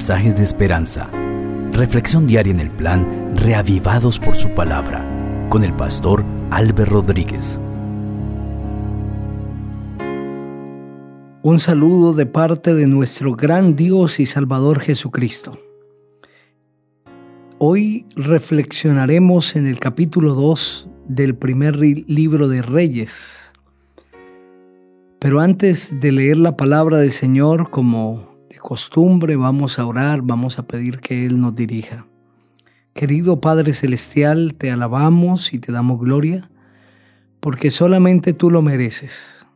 mensajes de esperanza. Reflexión diaria en el plan Reavivados por su palabra con el pastor Álvaro Rodríguez. Un saludo de parte de nuestro gran Dios y Salvador Jesucristo. Hoy reflexionaremos en el capítulo 2 del primer libro de Reyes. Pero antes de leer la palabra del Señor, como costumbre, vamos a orar, vamos a pedir que Él nos dirija. Querido Padre Celestial, te alabamos y te damos gloria, porque solamente tú lo mereces.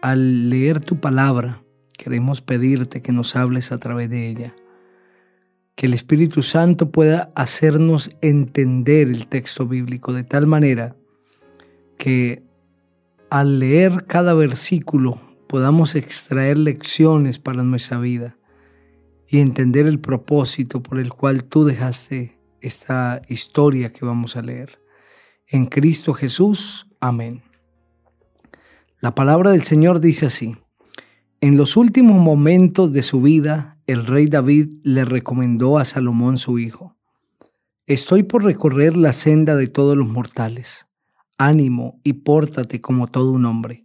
Al leer tu palabra, queremos pedirte que nos hables a través de ella que el Espíritu Santo pueda hacernos entender el texto bíblico de tal manera que al leer cada versículo podamos extraer lecciones para nuestra vida y entender el propósito por el cual tú dejaste esta historia que vamos a leer. En Cristo Jesús, amén. La palabra del Señor dice así, en los últimos momentos de su vida, el rey David le recomendó a Salomón su hijo, Estoy por recorrer la senda de todos los mortales. Ánimo y pórtate como todo un hombre.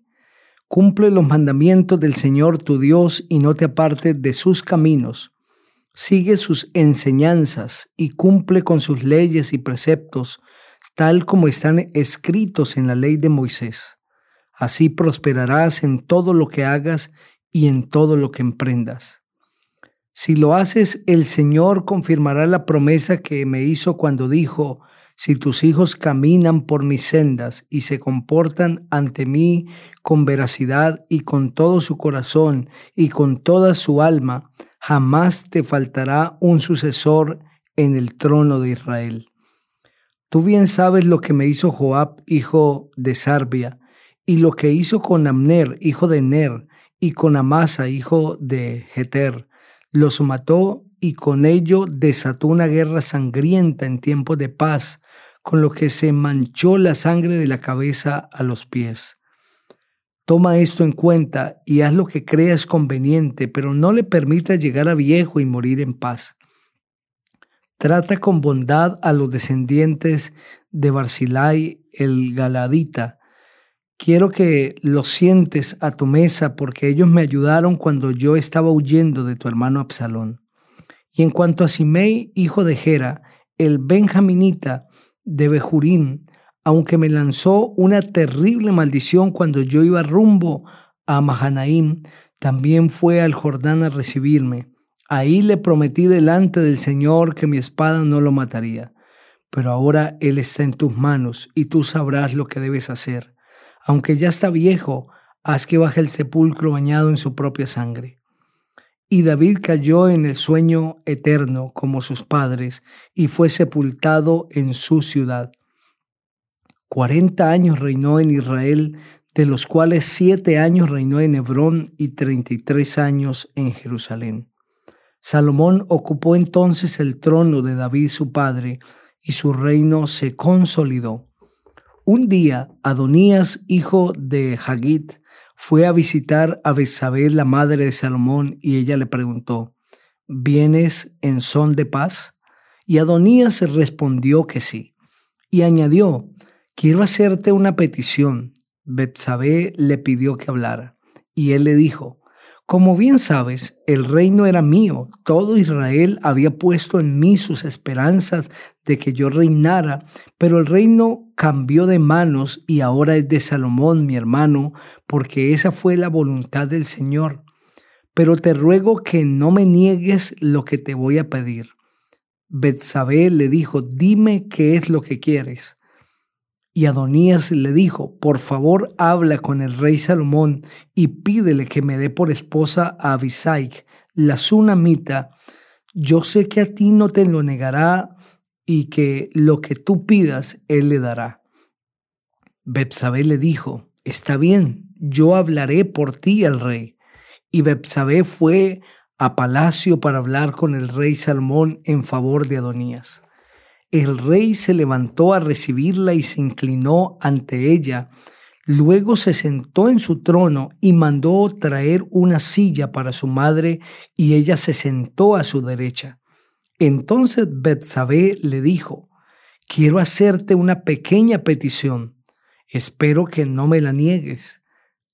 Cumple los mandamientos del Señor tu Dios y no te apartes de sus caminos. Sigue sus enseñanzas y cumple con sus leyes y preceptos, tal como están escritos en la ley de Moisés. Así prosperarás en todo lo que hagas y en todo lo que emprendas. Si lo haces, el Señor confirmará la promesa que me hizo cuando dijo, si tus hijos caminan por mis sendas y se comportan ante mí con veracidad y con todo su corazón y con toda su alma, jamás te faltará un sucesor en el trono de Israel. Tú bien sabes lo que me hizo Joab, hijo de Sarbia, y lo que hizo con Amner, hijo de Ner, y con Amasa, hijo de Jeter los mató y con ello desató una guerra sangrienta en tiempos de paz, con lo que se manchó la sangre de la cabeza a los pies. Toma esto en cuenta y haz lo que creas conveniente, pero no le permitas llegar a viejo y morir en paz. Trata con bondad a los descendientes de Barzilai el Galadita, Quiero que lo sientes a tu mesa porque ellos me ayudaron cuando yo estaba huyendo de tu hermano Absalón. Y en cuanto a Simei, hijo de Gera, el benjaminita de Bejurín, aunque me lanzó una terrible maldición cuando yo iba rumbo a Mahanaim, también fue al Jordán a recibirme. Ahí le prometí delante del Señor que mi espada no lo mataría. Pero ahora Él está en tus manos y tú sabrás lo que debes hacer aunque ya está viejo, haz que baje el sepulcro bañado en su propia sangre. Y David cayó en el sueño eterno como sus padres y fue sepultado en su ciudad. Cuarenta años reinó en Israel, de los cuales siete años reinó en Hebrón y treinta y tres años en Jerusalén. Salomón ocupó entonces el trono de David su padre, y su reino se consolidó. Un día, Adonías, hijo de Hagit, fue a visitar a Besabel, la madre de Salomón, y ella le preguntó, ¿vienes en son de paz? Y Adonías respondió que sí. Y añadió, quiero hacerte una petición. Betsabé le pidió que hablara. Y él le dijo, como bien sabes, el reino era mío, todo Israel había puesto en mí sus esperanzas de que yo reinara, pero el reino cambió de manos y ahora es de Salomón, mi hermano, porque esa fue la voluntad del Señor. Pero te ruego que no me niegues lo que te voy a pedir. Betsabé le dijo, dime qué es lo que quieres. Y Adonías le dijo, por favor habla con el rey Salomón y pídele que me dé por esposa a Abisai, la sunamita. Yo sé que a ti no te lo negará y que lo que tú pidas, él le dará. Bepsabé le dijo, está bien, yo hablaré por ti al rey. Y Bepsabé fue a palacio para hablar con el rey Salomón en favor de Adonías. El rey se levantó a recibirla y se inclinó ante ella. Luego se sentó en su trono y mandó traer una silla para su madre y ella se sentó a su derecha. Entonces Betsabé le dijo, quiero hacerte una pequeña petición. Espero que no me la niegues.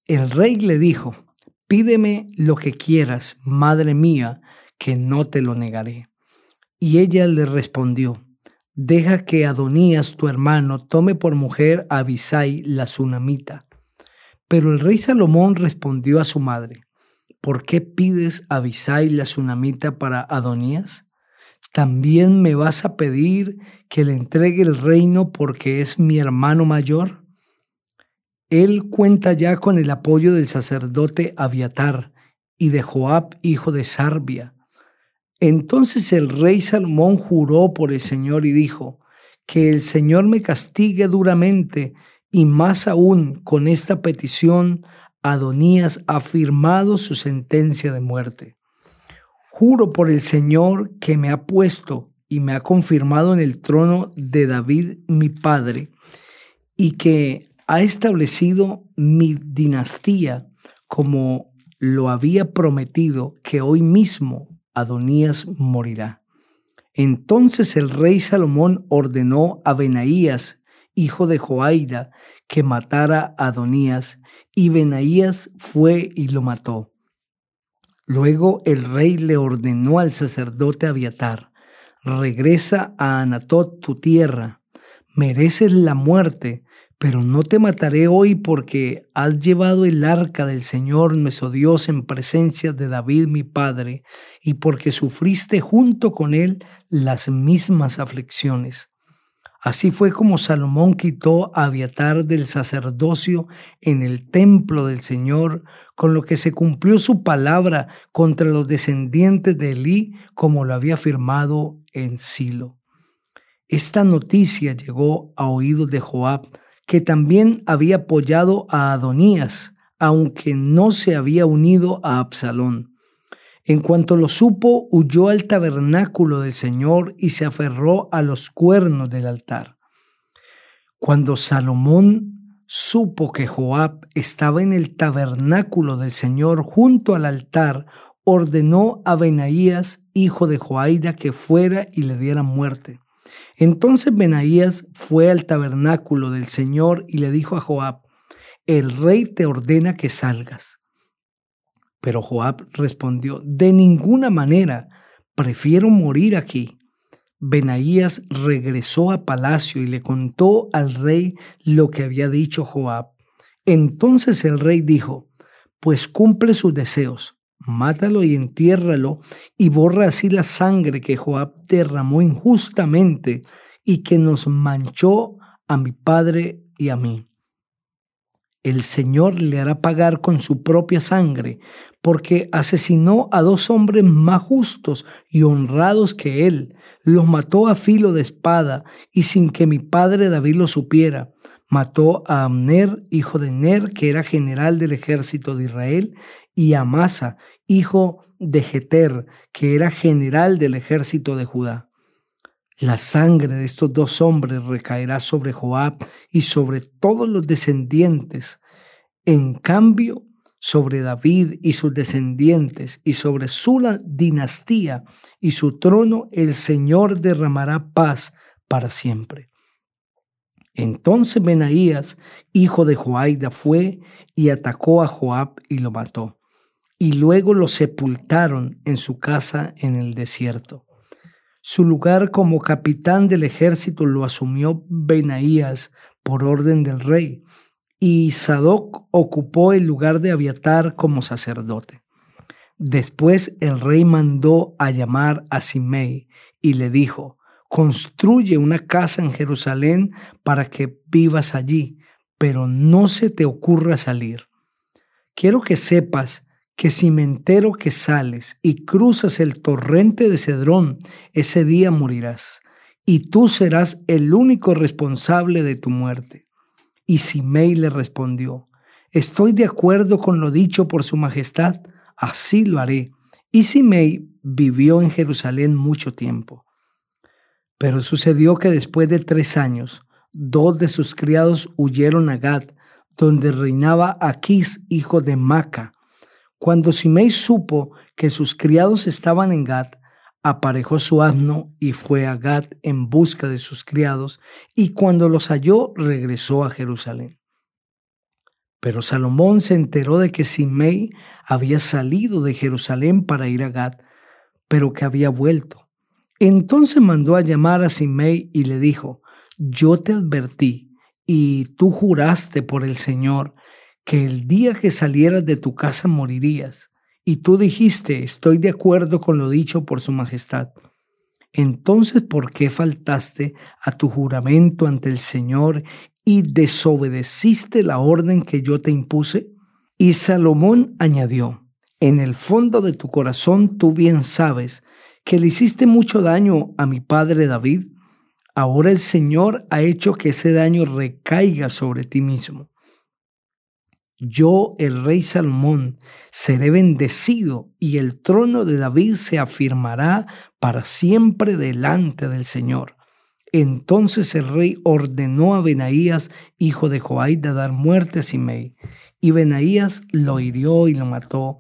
El rey le dijo, pídeme lo que quieras, madre mía, que no te lo negaré. Y ella le respondió, deja que Adonías, tu hermano, tome por mujer a Abisai la sunamita. Pero el rey Salomón respondió a su madre, ¿por qué pides a Abisai la sunamita para Adonías? ¿También me vas a pedir que le entregue el reino porque es mi hermano mayor? Él cuenta ya con el apoyo del sacerdote Abiatar y de Joab, hijo de Sarbia, entonces el rey Salomón juró por el Señor y dijo, que el Señor me castigue duramente y más aún con esta petición, Adonías ha firmado su sentencia de muerte. Juro por el Señor que me ha puesto y me ha confirmado en el trono de David mi padre, y que ha establecido mi dinastía como lo había prometido que hoy mismo Adonías morirá. Entonces el rey Salomón ordenó a Benaías, hijo de Joaida, que matara a Adonías, y Benaías fue y lo mató. Luego el rey le ordenó al sacerdote Abiatar, regresa a Anatot tu tierra, mereces la muerte, pero no te mataré hoy porque has llevado el arca del Señor nuestro Dios en presencia de David mi padre, y porque sufriste junto con él las mismas aflicciones. Así fue como Salomón quitó a Abiatar del sacerdocio en el templo del Señor, con lo que se cumplió su palabra contra los descendientes de Elí, como lo había afirmado en Silo. Esta noticia llegó a oídos de Joab, que también había apoyado a Adonías, aunque no se había unido a Absalón. En cuanto lo supo, huyó al tabernáculo del Señor y se aferró a los cuernos del altar. Cuando Salomón supo que Joab estaba en el tabernáculo del Señor junto al altar, ordenó a Benaías, hijo de Joaida, que fuera y le diera muerte. Entonces Benaías fue al tabernáculo del Señor y le dijo a Joab, el rey te ordena que salgas. Pero Joab respondió, de ninguna manera, prefiero morir aquí. Benaías regresó a palacio y le contó al rey lo que había dicho Joab. Entonces el rey dijo, pues cumple sus deseos, mátalo y entiérralo y borra así la sangre que Joab derramó injustamente y que nos manchó a mi padre y a mí. El Señor le hará pagar con su propia sangre, porque asesinó a dos hombres más justos y honrados que él, los mató a filo de espada y sin que mi padre David lo supiera. Mató a Amner, hijo de Ner, que era general del ejército de Israel, y a Masa, hijo de Jeter, que era general del ejército de Judá. La sangre de estos dos hombres recaerá sobre Joab y sobre todos los descendientes. En cambio, sobre David y sus descendientes y sobre su dinastía y su trono, el Señor derramará paz para siempre. Entonces Benaías, hijo de Joaida, fue y atacó a Joab y lo mató y luego lo sepultaron en su casa en el desierto. Su lugar como capitán del ejército lo asumió Benaías por orden del rey, y Sadoc ocupó el lugar de Abiatar como sacerdote. Después el rey mandó a llamar a Simei y le dijo, construye una casa en Jerusalén para que vivas allí, pero no se te ocurra salir. Quiero que sepas que si me entero que sales y cruzas el torrente de Cedrón, ese día morirás, y tú serás el único responsable de tu muerte. Y Simei le respondió, Estoy de acuerdo con lo dicho por su majestad, así lo haré. Y Simei vivió en Jerusalén mucho tiempo. Pero sucedió que después de tres años, dos de sus criados huyeron a Gad, donde reinaba Aquís, hijo de Maca. Cuando Simei supo que sus criados estaban en Gad, aparejó su asno y fue a Gad en busca de sus criados, y cuando los halló regresó a Jerusalén. Pero Salomón se enteró de que Simei había salido de Jerusalén para ir a Gad, pero que había vuelto. Entonces mandó a llamar a Simei y le dijo, yo te advertí y tú juraste por el Señor que el día que salieras de tu casa morirías. Y tú dijiste, estoy de acuerdo con lo dicho por su majestad. Entonces, ¿por qué faltaste a tu juramento ante el Señor y desobedeciste la orden que yo te impuse? Y Salomón añadió, en el fondo de tu corazón tú bien sabes que le hiciste mucho daño a mi padre David. Ahora el Señor ha hecho que ese daño recaiga sobre ti mismo. Yo, el rey Salomón, seré bendecido y el trono de David se afirmará para siempre delante del Señor. Entonces el rey ordenó a Benaías, hijo de Joaida, dar muerte a Simei, y Benaías lo hirió y lo mató.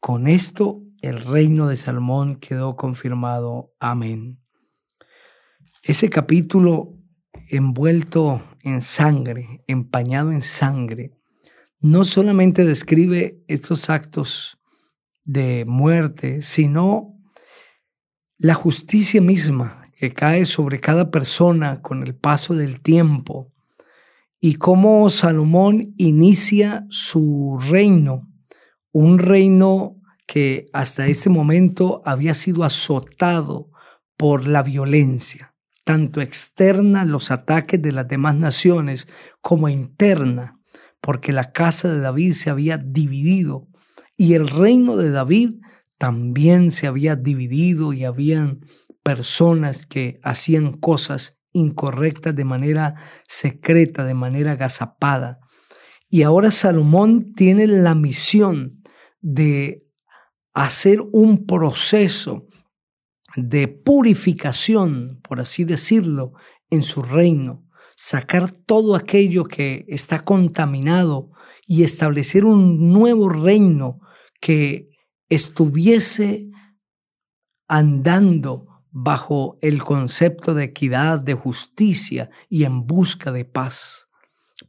Con esto el reino de Salomón quedó confirmado. Amén. Ese capítulo envuelto en sangre, empañado en sangre, no solamente describe estos actos de muerte, sino la justicia misma que cae sobre cada persona con el paso del tiempo y cómo Salomón inicia su reino, un reino que hasta ese momento había sido azotado por la violencia, tanto externa, los ataques de las demás naciones, como interna, porque la casa de David se había dividido y el reino de David también se había dividido y habían personas que hacían cosas incorrectas de manera secreta, de manera agazapada. Y ahora Salomón tiene la misión de hacer un proceso de purificación, por así decirlo, en su reino, sacar todo aquello que está contaminado y establecer un nuevo reino que estuviese andando bajo el concepto de equidad, de justicia y en busca de paz.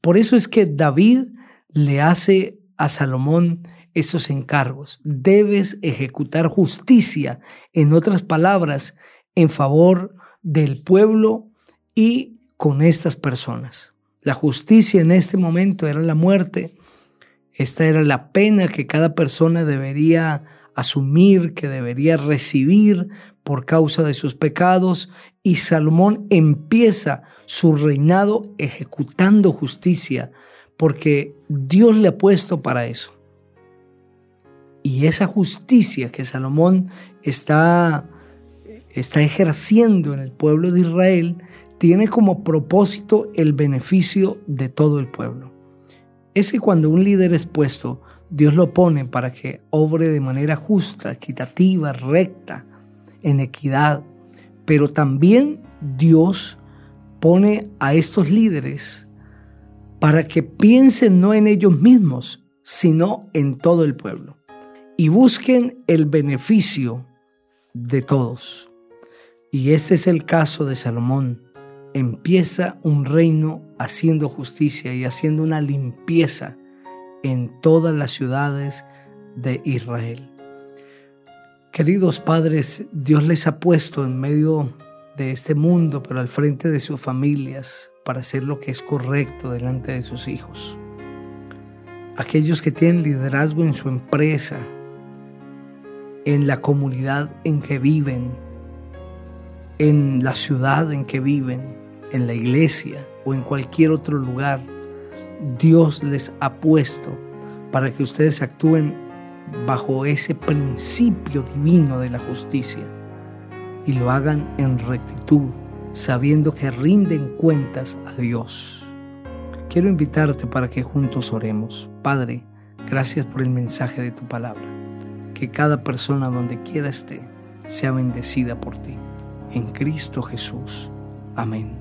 Por eso es que David le hace a Salomón esos encargos. Debes ejecutar justicia, en otras palabras, en favor del pueblo y con estas personas. La justicia en este momento era la muerte. Esta era la pena que cada persona debería asumir, que debería recibir por causa de sus pecados. Y Salomón empieza su reinado ejecutando justicia, porque Dios le ha puesto para eso. Y esa justicia que Salomón está, está ejerciendo en el pueblo de Israel tiene como propósito el beneficio de todo el pueblo. Es que cuando un líder es puesto, Dios lo pone para que obre de manera justa, equitativa, recta, en equidad. Pero también Dios pone a estos líderes para que piensen no en ellos mismos, sino en todo el pueblo y busquen el beneficio de todos. Y este es el caso de Salomón. Empieza un reino haciendo justicia y haciendo una limpieza en todas las ciudades de Israel. Queridos padres, Dios les ha puesto en medio de este mundo, pero al frente de sus familias, para hacer lo que es correcto delante de sus hijos. Aquellos que tienen liderazgo en su empresa, en la comunidad en que viven, en la ciudad en que viven, en la iglesia o en cualquier otro lugar, Dios les ha puesto para que ustedes actúen bajo ese principio divino de la justicia y lo hagan en rectitud, sabiendo que rinden cuentas a Dios. Quiero invitarte para que juntos oremos. Padre, gracias por el mensaje de tu palabra que cada persona donde quiera esté sea bendecida por ti. En Cristo Jesús. Amén.